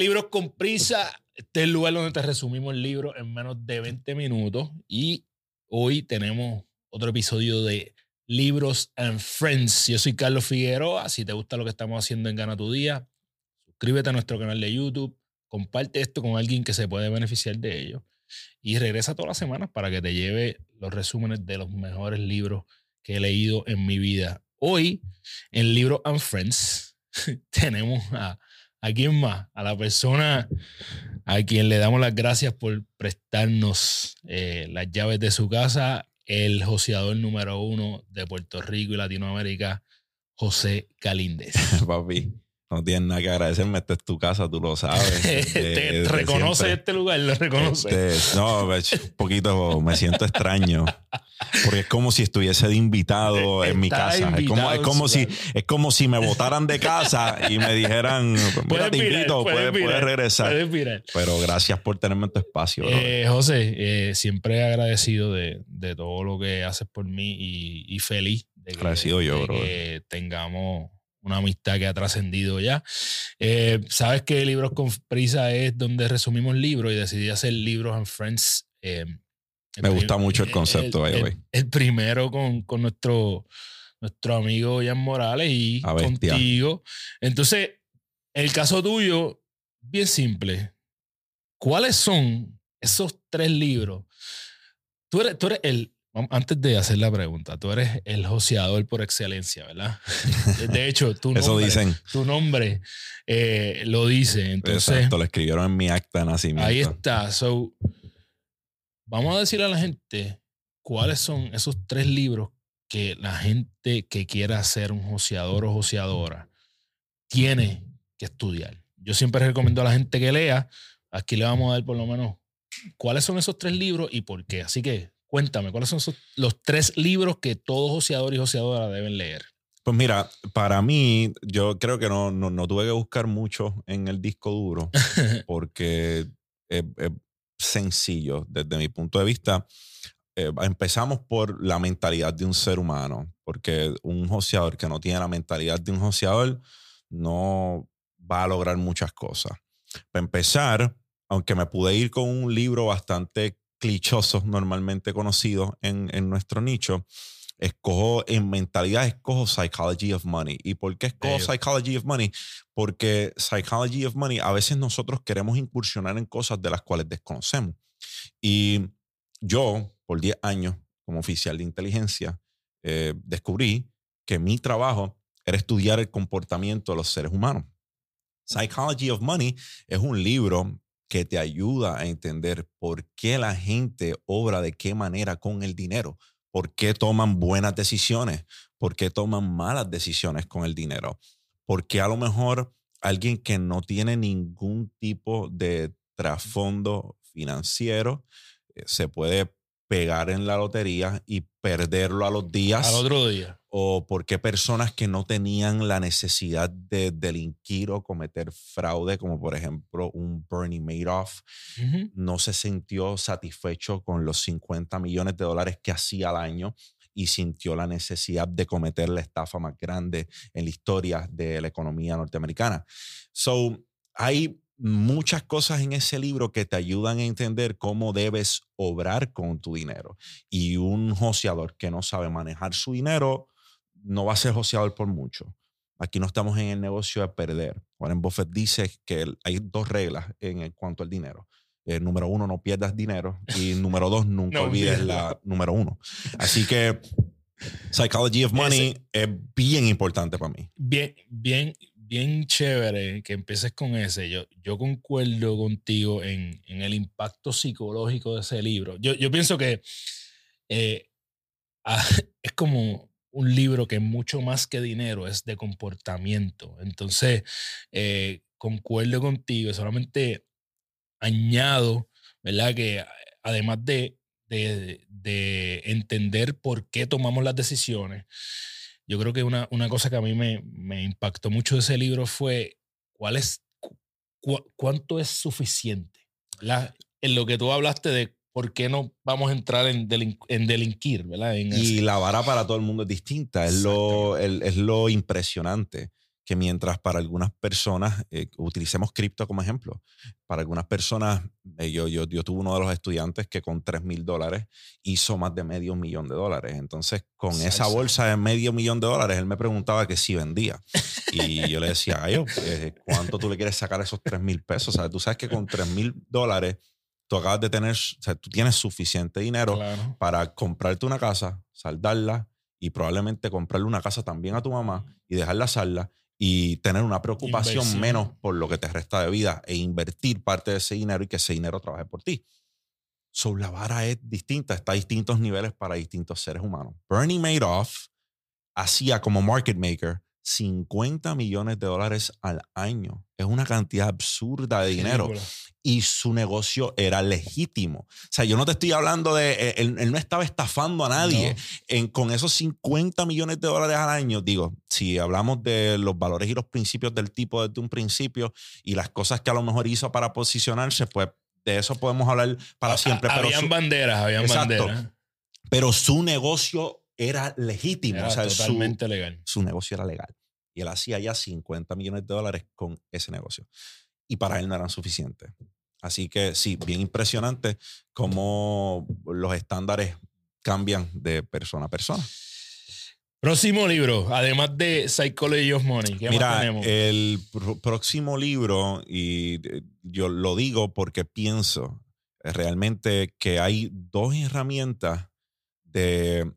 Libros con Prisa. Este es el lugar donde te resumimos el libro en menos de 20 minutos. Y hoy tenemos otro episodio de Libros and Friends. Yo soy Carlos Figueroa. Si te gusta lo que estamos haciendo en Gana tu Día, suscríbete a nuestro canal de YouTube. Comparte esto con alguien que se puede beneficiar de ello. Y regresa todas las semanas para que te lleve los resúmenes de los mejores libros que he leído en mi vida. Hoy, en Libros and Friends, tenemos a ¿A quién más? A la persona a quien le damos las gracias por prestarnos eh, las llaves de su casa, el joseador número uno de Puerto Rico y Latinoamérica, José Calíndez. Papi, no tienes nada que agradecerme. Esta es tu casa, tú lo sabes. ¿Te reconoce este lugar? ¿Lo reconoce? Este, no, pues, un poquito me siento extraño. Porque es como si estuviese de invitado en mi casa. Es como, es como si, es como si me votaran de casa y me dijeran, mira, te invito, puedes, regresar. Pero gracias por tenerme en tu espacio. Eh, José, eh, siempre agradecido de, de, todo lo que haces por mí y, y feliz de agradecido yo, que tengamos una amistad que ha trascendido ya. Eh, Sabes que Libros con Prisa es donde resumimos libros y decidí hacer Libros and Friends. Eh, Me gusta mucho el concepto. El, el, primero con, con, nuestro, nuestro amigo Jan Morales y contigo. Entonces, el caso tuyo, bien simple. ¿Cuáles son esos tres libros? Tú eres, tú eres el, antes de hacer la pregunta, tú eres el joseador por excelencia, ¿verdad? De hecho, tu nombre, dicen. Tu nombre eh, lo dice. Entonces, Exacto, lo escribieron en mi acta de nacimiento. Ahí está. So, vamos a decirle a la gente cuáles son esos tres libros que la gente que quiera ser un joseador o joseadora tiene que estudiar. Yo siempre recomiendo a la gente que lea. Aquí le vamos a dar por lo menos cuáles son esos tres libros y por qué. Así que Cuéntame, ¿cuáles son los tres libros que todo joseador y joseadora deben leer? Pues mira, para mí, yo creo que no, no, tuve que buscar mucho en el disco duro, porque es, sencillo desde mi punto de vista. Eh, empezamos por la mentalidad de un ser humano, porque un joseador que no tiene la mentalidad de un joseador no va a lograr muchas cosas. Para empezar, aunque me pude ir con un libro bastante clichosos normalmente conocidos en, nuestro nicho, escojo en mentalidad, escojo Psychology of Money. ¿Y por qué escojo Psychology of Money? Porque Psychology of Money, a veces nosotros queremos incursionar en cosas de las cuales desconocemos. Y yo, por 10 años, como oficial de inteligencia, eh, descubrí que mi trabajo era estudiar el comportamiento de los seres humanos. Psychology of Money es un libro que te ayuda a entender por qué la gente obra de qué manera con el dinero, por qué toman buenas decisiones, por qué toman malas decisiones con el dinero, por qué a lo mejor alguien que no tiene ningún tipo de trasfondo financiero eh, se puede pegar en la lotería y perderlo a los días. Al otro día. O porque personas que no tenían la necesidad de delinquir o cometer fraude, como por ejemplo un Bernie Madoff, no se sintió satisfecho con los 50 millones de dólares que hacía al año y sintió la necesidad de cometer la estafa más grande en la historia de la economía norteamericana. So, hay muchas cosas en ese libro que te ayudan a entender cómo debes obrar con tu dinero. Y un joseador que no sabe manejar su dinero no va a ser joseador por mucho. Aquí no estamos en el negocio de perder. Warren Buffett dice que hay dos reglas en cuanto al dinero. Eh, número uno, no pierdas dinero. Y número dos, nunca olvides la número uno. Así que Psychology of Money es bien importante para mí. Bien, bien, bien chévere que empieces con ese. Yo, yo concuerdo contigo en, en el impacto psicológico de ese libro. Yo, yo pienso que eh, ah, es como un libro que mucho más que dinero es de comportamiento. Entonces, eh, concuerdo contigo, solamente añado, ¿verdad? Que además de, de, de entender por qué tomamos las decisiones, yo creo que una, una cosa que a mí me, me, impactó mucho de ese libro fue cuál es, cuánto es suficiente. En lo que tú hablaste de por qué no vamos a entrar en, en delinquir, ¿verdad? y la vara para todo el mundo es distinta, es lo, es lo impresionante que mientras para algunas personas, eh, utilicemos cripto como ejemplo, para algunas personas, eh, yo, yo, yo, tuve uno de los estudiantes que con 3 mil dólares hizo más de medio millón de dólares. Entonces, con esa bolsa de medio millón de dólares, él me preguntaba que si vendía. Y yo le decía, Ay, eh, ¿cuánto tú le quieres sacar esos 3 mil pesos? O sea, tú sabes que con 3 mil dólares tú acabas de tener, o sea, tú tienes suficiente dinero para comprarte una casa, saldarla y probablemente comprarle una casa también a tu mamá y dejarla salda y tener una preocupación menos por lo que te resta de vida e invertir parte de ese dinero y que ese dinero trabaje por ti. So, la vara es distinta, está a distintos niveles para distintos seres humanos. Bernie Madoff hacía como market maker 50 millones de dólares al año. Es una cantidad absurda de dinero. Y su negocio era legítimo. O sea, yo no te estoy hablando de. Eh, él, no estaba estafando a nadie. En, con esos 50 millones de dólares al año, digo, si hablamos de los valores y los principios del tipo desde un principio y las cosas que a lo mejor hizo para posicionarse, pues de eso podemos hablar para siempre. habían banderas, habían banderas. Pero su negocio era legítimo. Era totalmente legal. Su negocio era legal. Y él hacía ya 50 millones de dólares con ese negocio. Y para él no eran suficientes. Así que sí, bien impresionante cómo los estándares cambian de persona a persona. Próximo libro, además de Psychology of Money. ¿qué Mira, más tenemos? el próximo libro, y eh, yo lo digo porque pienso realmente que hay dos herramientas de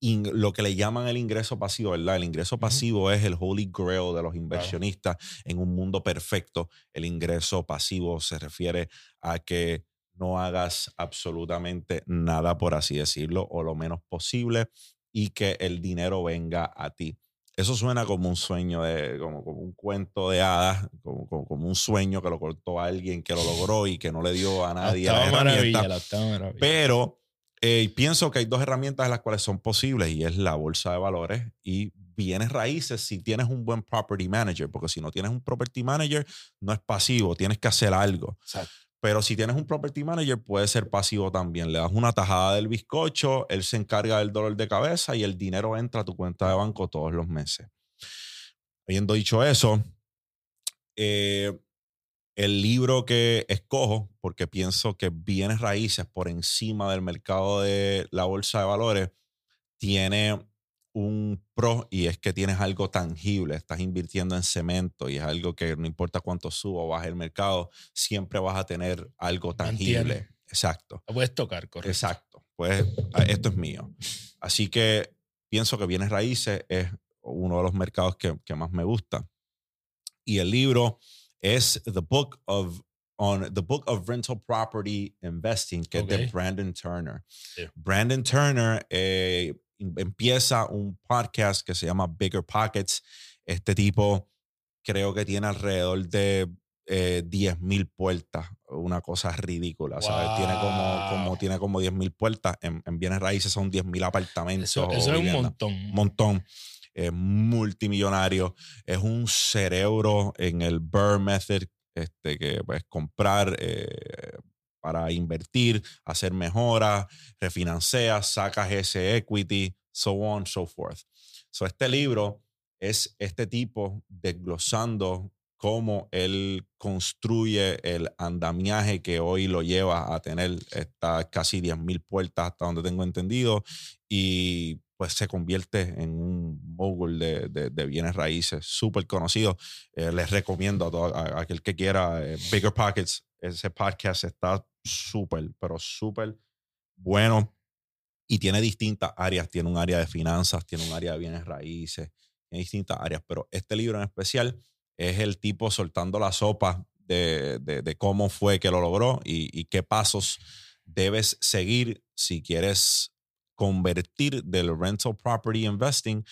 lo que le llaman el ingreso pasivo, ¿verdad? El ingreso pasivo es el holy grail de los inversionistas en un mundo perfecto. El ingreso pasivo se refiere a que no hagas absolutamente nada, por así decirlo, o lo menos posible, y que el dinero venga a ti. Eso suena como un sueño, de, como, como un cuento de hadas, como, como, un sueño que lo cortó alguien que lo logró y que no le dio a nadie. La maravilla, Pero eh, pienso que hay dos herramientas en las cuales son posibles y es la bolsa de valores y bienes raíces si tienes un buen property manager, porque si no tienes un property manager no es pasivo, tienes que hacer algo. Pero si tienes un property manager puede ser pasivo también. Le das una tajada del bizcocho, él se encarga del dolor de cabeza y el dinero entra a tu cuenta de banco todos los meses. Habiendo dicho eso, eh, el libro que escojo, porque pienso que bienes raíces por encima del mercado de la bolsa de valores, tiene un pro y es que tienes algo tangible, estás invirtiendo en cemento y es algo que no importa cuánto suba o baje el mercado, siempre vas a tener algo tangible. Exacto. Lo puedes tocar, correcto. Exacto. Pues ah, esto es mío. Así que pienso que bienes raíces es uno de los mercados que, que más me gusta. Y el libro es The Book of on the Book of Rental Property Investing, que es de Brandon Turner. Brandon Turner eh, empieza un podcast que se llama Bigger Pockets. Este tipo creo que tiene alrededor de eh, 10 mil puertas, una cosa ridícula, Tiene como, como, tiene como 10 mil puertas, en, bienes raíces son 10 mil apartamentos. Eso, es un montón. Un montón es multimillonario, es un cerebro en el Burr Method, este, que puedes comprar eh, para invertir, hacer mejoras, refinancias, sacas ese equity, so on, so forth. So este libro es este tipo desglosando cómo él construye el andamiaje que hoy lo lleva a tener estas casi 10.000 puertas hasta donde tengo entendido y pues se convierte en un mogul de, de, bienes raíces súper conocido. Eh, les recomiendo a, todo, aquel que quiera eh, Bigger Pockets, ese podcast está súper, pero súper bueno y tiene distintas áreas. Tiene un área de finanzas, tiene un área de bienes raíces, tiene distintas áreas, pero este libro en especial es el tipo soltando la sopa de, de cómo fue que lo logró y, y qué pasos debes seguir si quieres convertir del rental property investing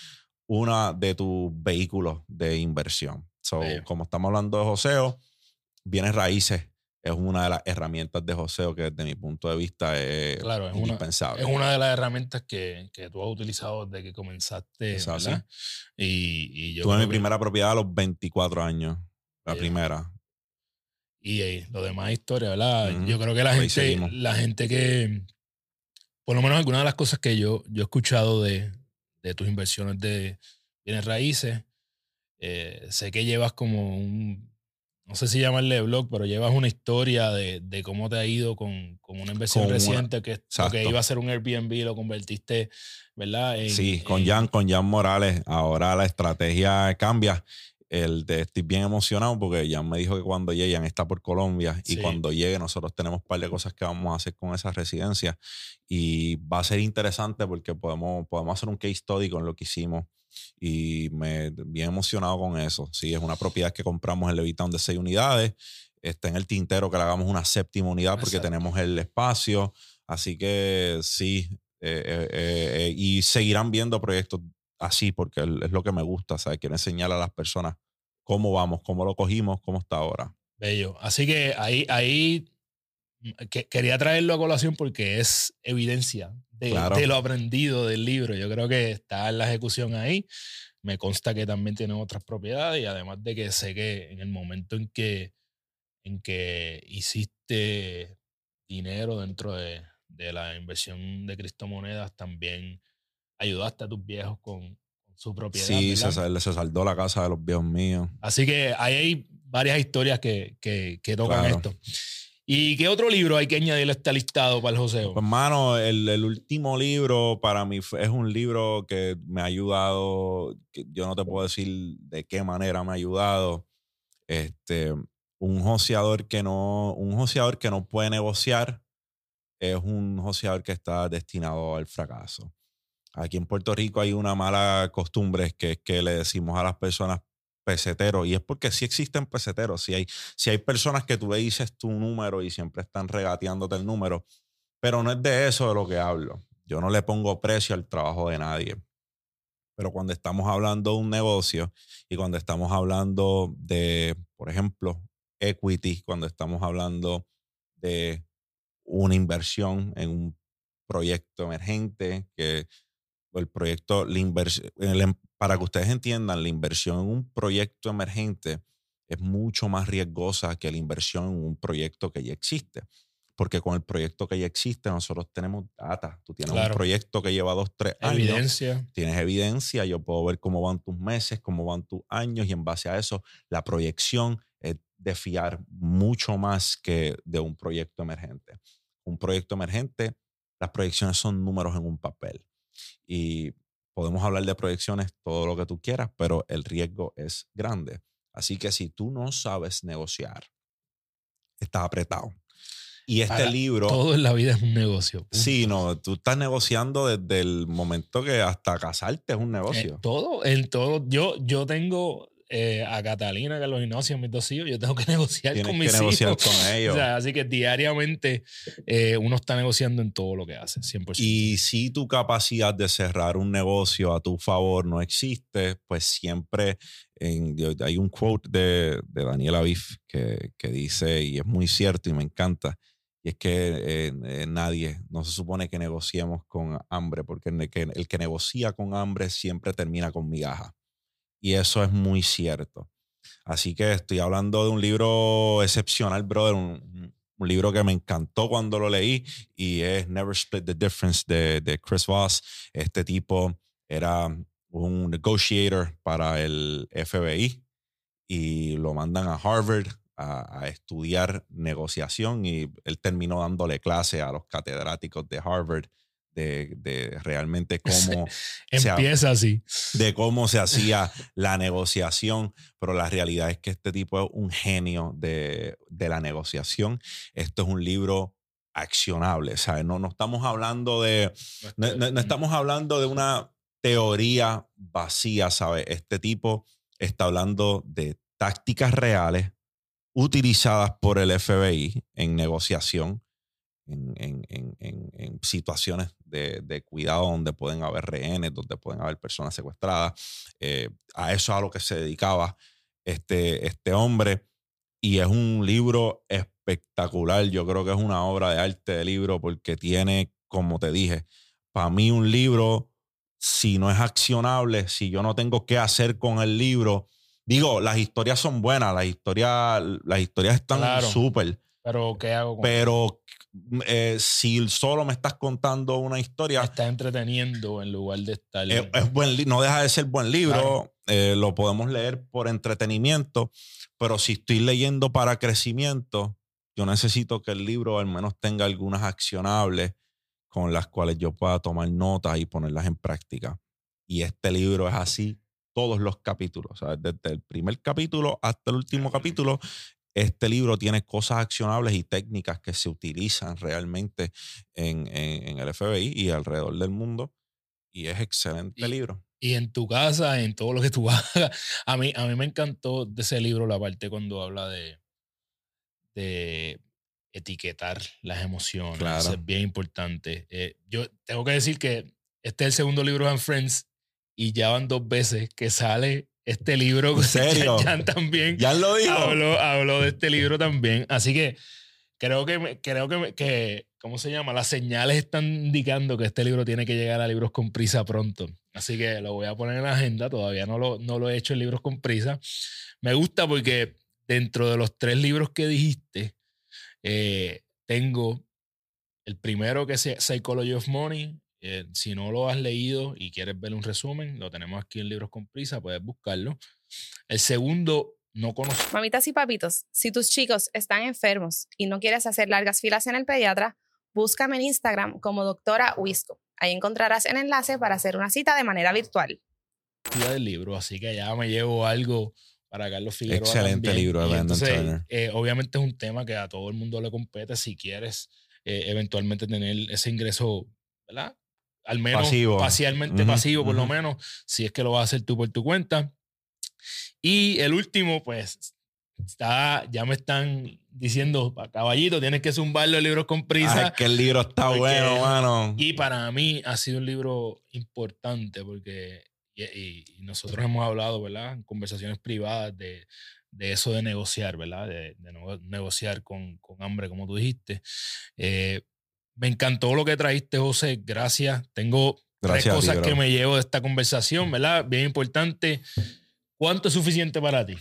una de tus vehículos de inversión. So, como estamos hablando de joseo, bienes raíces es una de las herramientas de joseo que desde mi punto de vista es, indispensable. es una de las herramientas que, que, tú has utilizado desde que comenzaste. Y, y, yo Tuve mi primera propiedad a los 24 años, la primera. Y eh, lo demás historia, ¿verdad? Yo creo que la gente, la gente que, por lo menos algunas de las cosas que yo, yo he escuchado de, de tus inversiones de bienes raíces, Eh, sé que llevas como un, no sé si llamarle blog, pero llevas una historia de, de cómo te ha ido con, con una inversión Con una- reciente que, lo que Exacto. iba a ser un Airbnb, lo convertiste, ¿verdad? En- Sí, con en- Jan, con Jan Morales, ahora la estrategia cambia. El de, estoy bien emocionado porque Jan me dijo que cuando llegue, Jan está por Colombia y cuando llegue nosotros tenemos un par de cosas que vamos a hacer con esa residencia y va a ser interesante porque podemos, podemos hacer un case study con lo que hicimos y me bien emocionado con eso. Sí, es una propiedad que compramos en Levitown de seis unidades. Está en el tintero que le hagamos una séptima unidad porque Exacto. tenemos el espacio. Así que sí, eh, eh, eh, y seguirán viendo proyectos así porque es lo que me gusta, ¿sabes? Quiero enseñar a las personas cómo vamos, cómo lo cogimos, cómo está ahora. Bello. Así que ahí, ahí mm, que- quería traerlo a colación porque es evidencia de, Claro. de lo aprendido del libro. Yo creo que está en la ejecución ahí. Me consta que también tiene otras propiedades y además de que sé que en el momento en que, en que hiciste dinero dentro de, de la inversión de criptomonedas, también ayudaste a tus viejos con, con su propiedad. Sí, se, se saldó la casa de los viejos míos. Así que ahí hay varias historias que, que, que tocan Claro. esto. ¿Y qué otro libro hay que añadirle a este listado para el joseo? Pues, hermano, el, el último libro para mí es un libro que me ha ayudado. que yo no te puedo decir de qué manera me ha ayudado. Este, un joseador que no, un joseador que no puede negociar es un joseador que está destinado al fracaso. Aquí en Puerto Rico hay una mala costumbre que es que le decimos a las personas peseteros, y es porque sí existen peseteros, si hay, si hay personas que tú le dices tu número y siempre están regateándote el número, pero no es de eso de lo que hablo. Yo no le pongo precio al trabajo de nadie. Pero cuando estamos hablando de un negocio y cuando estamos hablando de, por ejemplo, equity, cuando estamos hablando de una inversión en un proyecto emergente, que el proyecto, la inversión, para que ustedes entiendan, la inversión en un proyecto emergente es mucho más riesgosa que la inversión en un proyecto que ya existe. Porque con el proyecto que ya existe, nosotros tenemos data. Tú tienes Claro. un proyecto que lleva dos, tres años Evidencia. tienes evidencia, yo puedo ver cómo van tus meses, cómo van tus años y en base a eso la proyección es de fiar mucho más que de un proyecto emergente. Un proyecto emergente, las proyecciones son números en un papel y podemos hablar de proyecciones todo lo que tú quieras, pero el riesgo es grande. Así que si tú no sabes negociar, estás apretado. Y este libro... Todo en la vida es un negocio. punto. Sí, no, tú estás negociando desde el momento que hasta casarte es un Eh, negocio. todo, en todo. Yo, yo tengo eh, a Catalina, Carlos Ignacio, mis dos hijos, yo tengo que negociar Tienes con que mis negociar hijos. con ellos. O sea, así que diariamente eh, uno está negociando en todo lo que hace, 100%. y si tu capacidad de cerrar un negocio a tu favor no existe, pues siempre en- hay un quote de, de Daniel Aviv que, que dice, y es muy cierto y me encanta, y es que eh, eh, nadie, no se supone que negociemos con hambre, porque el que, el que negocia con hambre siempre termina con migaja. Y eso es muy cierto. Así que estoy hablando de un libro excepcional, brother, un, un libro que me encantó cuando lo leí y es Never Split the Difference de, de Chris Voss. Este tipo era un negotiator para el FBI y lo mandan a Harvard a, a estudiar negociación y él terminó dándole clase a los catedráticos de Harvard de, de realmente cómo Empieza así. de cómo se hacía la negociación, pero la realidad es que este tipo es un genio de, de la negociación. Esto es un libro accionable, ¿sabes? No, no estamos hablando de, no, no- no estamos hablando de una teoría vacía, ¿sabes? Este tipo está hablando de tácticas reales utilizadas por el FBI en negociación, en, en- en- en- situaciones de, de cuidado donde pueden haber rehenes, donde pueden haber personas secuestradas. Eh, a eso es a lo que se dedicaba este, este hombre. Y es un libro espectacular. Yo creo que es una obra de arte de libro porque tiene, como te dije, para mí un libro, si no es accionable, si yo no tengo qué hacer con el libro, digo, las historias son buenas, las historias, las historias están Claro. súper, Pero, ¿qué hago con Pero eh, si solo me estás contando una Me historia, está entreteniendo en lugar de estar. es, es buen, no deja de ser buen libro. eh, lo podemos leer por entretenimiento. Pero si estoy leyendo para crecimiento, yo necesito que el libro al menos tenga algunas accionables con las cuales yo pueda tomar notas y ponerlas en práctica. Y este libro es así todos los capítulos. ¿sabes? Desde el primer capítulo hasta el último capítulo, este libro tiene cosas accionables y técnicas que se utilizan realmente en, en- en el FBI y alrededor del mundo. Y es excelente Y- libro. y en tu casa, en todo lo que tú hagas. A mí, a mí me encantó de ese libro la parte cuando habla de, de etiquetar las emociones. Claro. Eso es bien importante. Eh, yo tengo que decir que este es el segundo libro de Friends y ya van dos veces que sale este libro. ¿En serio? Jan también Ya lo dijo. habló, habló de este libro también. Así que creo que, creo que, que, ¿cómo se llama? Las señales están indicando que este libro tiene que llegar a libros con prisa pronto. Así que lo voy a poner en la agenda. Todavía no lo, no lo he hecho en libros con prisa. Me gusta porque dentro de los tres libros que dijiste, eh, tengo el primero que es Psychology of Money. Eh, si no lo has leído y quieres ver un resumen, lo tenemos aquí en Libros con Prisa, puedes buscarlo. El segundo, no conozco. Mamitas y papitos, si tus chicos están enfermos y no quieres hacer largas filas en el pediatra, búscame en Instagram como doctora Wisco. Ahí encontrarás el enlace para hacer una cita de manera virtual. día del libro, así que ya me llevo algo para Carlos Figueroa. Excelente también. libro entonces, Turner. eh, obviamente es un tema que a todo el mundo le compete si quieres eh, eventualmente tener ese ingreso, ¿verdad? Al menos Pasivo. parcialmente Ujú, pasivo, por lo ujú. menos, si es que lo vas a hacer tú por tu cuenta. Y el último, pues, está, ya me están diciendo, caballito, tienes que zumbarlo el libro con prisa. Ay, que el libro está Porque- bueno, mano. Y para mí ha sido un libro importante porque y, y- y nosotros hemos hablado, ¿verdad? En conversaciones privadas de, de eso de negociar, ¿verdad? De, de negociar con, con hambre, como tú dijiste. Eh, me encantó lo que trajiste, José. Gracias. Tengo Gracias tres ti, cosas que me llevo de esta conversación, ¿verdad? Bien importante. ¿Cuánto es suficiente para ti?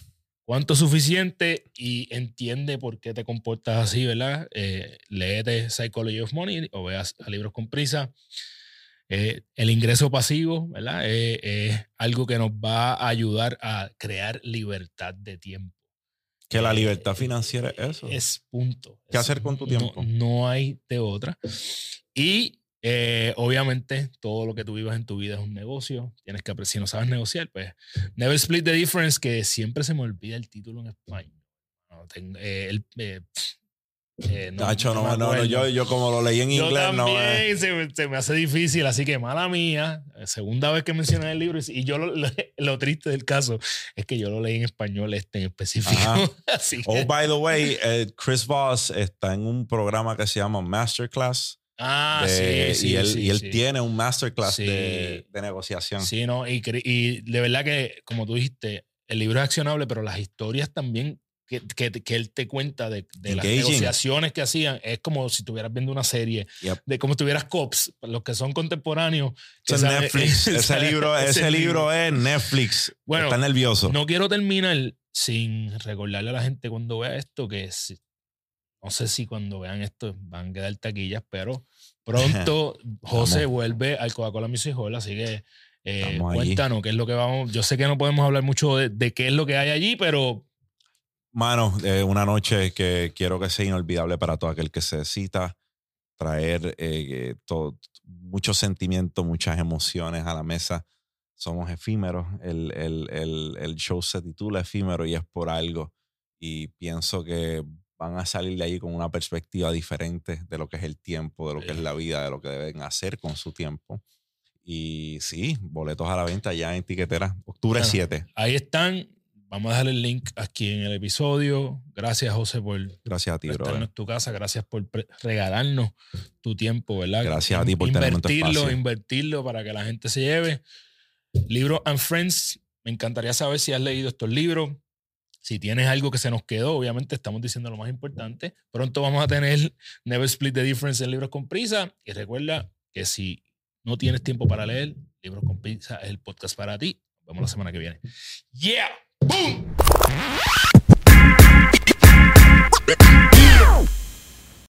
¿Cuánto es suficiente? Y entiende por qué te comportas así, ¿verdad? Eh, léete Psychology of Money o veas a libros con prisa. Eh, el ingreso pasivo, ¿verdad? Eh, es algo que nos va a ayudar a crear libertad de tiempo. Que la Eh, libertad financiera es eso. Es punto. ¿Qué Es- hacer con tu no- tiempo? No, hay de otra. Y eh, obviamente todo lo que tú vivas en tu vida es un negocio. Tienes que apre- si no sabes negociar, pues Never Split the Difference, que siempre se me olvida el título en español. No, tengo- eh, el- eh, eh, no- Tacho, no no, no, no, yo, yo como lo leí en Yo inglés, no eh. también, se, me- se me hace difícil, así que mala mía. eh, Segunda vez que mencioné el libro y- yo lo, lo, lo triste del caso es que yo lo leí en español este en específico. Así que, Oh, by the way, eh, Chris Voss está en un programa que se llama Masterclass. ah, de- sí, sí, y él, sí, y él sí. tiene un masterclass de, de negociación. Sí, no, y, y de verdad que, como tú dijiste, el libro es accionable, pero las historias también que, que, que él te cuenta de, de las negociaciones que hacían, es como si estuvieras viendo una serie, Yep. de como si tuvieras cops, los que son contemporáneos. que es Netflix. ese libro, ese, ese libro es Netflix. Bueno, está nervioso. No quiero terminar sin recordarle a la gente cuando vea esto que si- no sé si cuando vean esto van a quedar taquillas, pero pronto José vuelve al Coca-Cola Music Hall, así que eh, allí. cuéntanos qué es lo que vamos. Yo sé que no podemos hablar mucho de, de qué es lo que hay allí, pero Mano, eh, una noche que quiero que sea inolvidable para todo aquel que se cita, traer eh, todo- muchos sentimientos, muchas emociones a la mesa. Somos efímeros. El, el- el- el show se titula Efímero y es por algo. Y pienso que van a salir de ahí con una perspectiva diferente de lo que es el tiempo, de lo que es la vida, de lo que deben hacer con su tiempo. Y sí, boletos a la venta ya en tiquetera, octubre Bueno, 7. ahí están. Vamos a dejar el link aquí en el episodio. Gracias, José, por Gracias a ti, brother. tu casa. Gracias por regalarnos tu tiempo, ¿verdad? Gracias a ti por invertirlo, espacio. invertirlo para que la gente se lleve. Libro and Friends. Me encantaría saber si has leído estos libros. Si tienes algo que se nos quedó, obviamente estamos diciendo lo más importante. Pronto vamos a tener Never Split the Difference en Libros con Prisa. Y recuerda que si no tienes tiempo para leer, Libros con Prisa es el podcast para ti. Nos vemos la semana que viene. ¡Yeah! Boom!